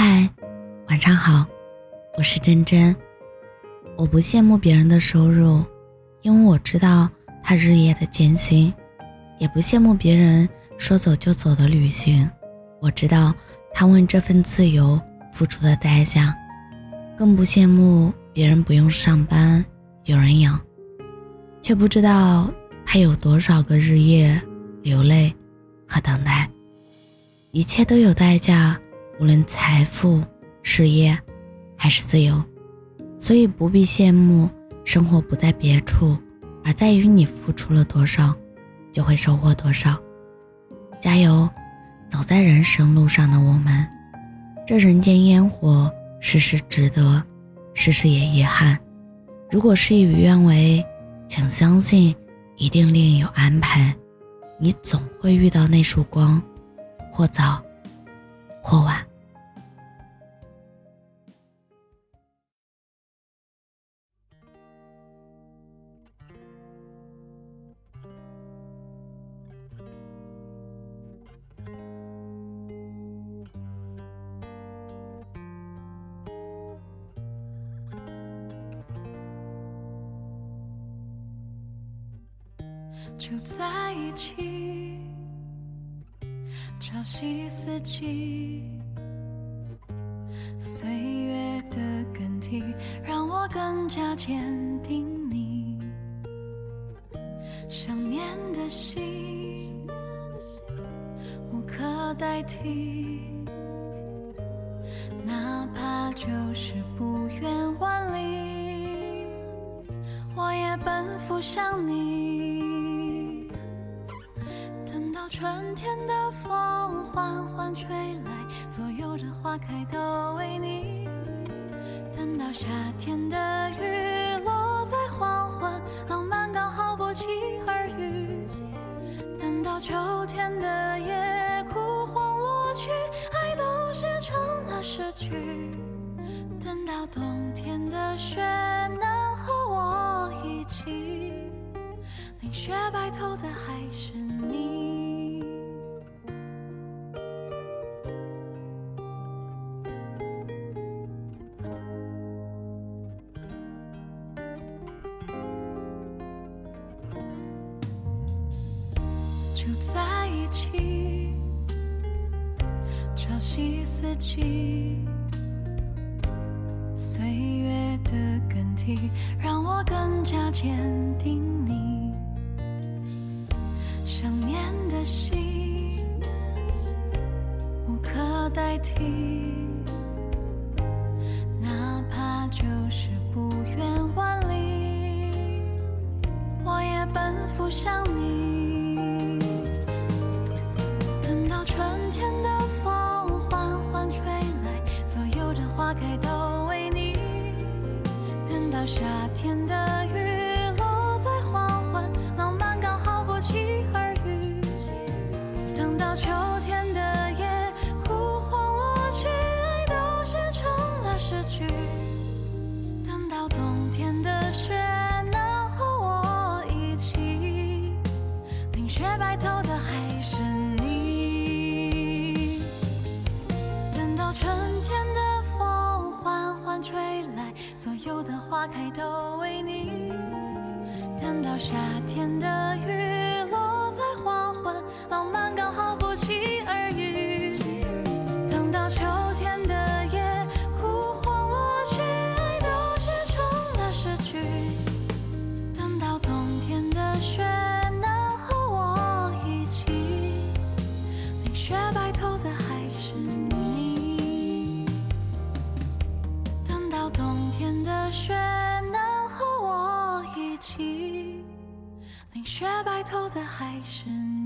嗨，晚上好，我是真真。我不羡慕别人的收入，因为我知道他日夜的艰辛；也不羡慕别人说走就走的旅行，我知道他为这份自由付出的代价；更不羡慕别人不用上班，有人养，却不知道他有多少个日夜流泪和等待。一切都有代价，无论财富、事业，还是自由，所以不必羡慕生活不在别处，而在于你付出了多少，就会收获多少。加油，走在人生路上的我们，这人间烟火，事事值得，事事也遗憾。如果事与愿违，请相信一定另有安排，你总会遇到那束光。或早，或晚。就在一起。朝夕四季，岁月的更替让我更加坚定你。想念的心无可代替，哪怕就是不远万里，我也奔赴向你。春天的风缓缓吹来，所有的花开都为你；等到夏天的雨落在黄昏，浪漫刚好不期而遇；等到秋天的夜枯黄落去，爱都写成了诗句；等到冬天的雪能和我一起，淋雪白头的还是你。就在一起，朝夕四季，岁月的更替让我更加坚定你。想念的心无可代替，哪怕就是不远万里，我也奔赴向你。夏天的雨落在黄昏，浪漫刚好不期而遇。等到秋天的夜枯黄落去，爱都写成了诗句。等到冬天的雪能和我一起，淋雪白头的还是你。等到春天的风缓缓吹来。所有的花开都为你，等到夏天的雨落在黄昏，浪漫刚好不期而遇。等到秋天的夜枯黄落去，爱都写成了诗句。等到冬天的雪能和我一起，淋雪雪白头的还是你。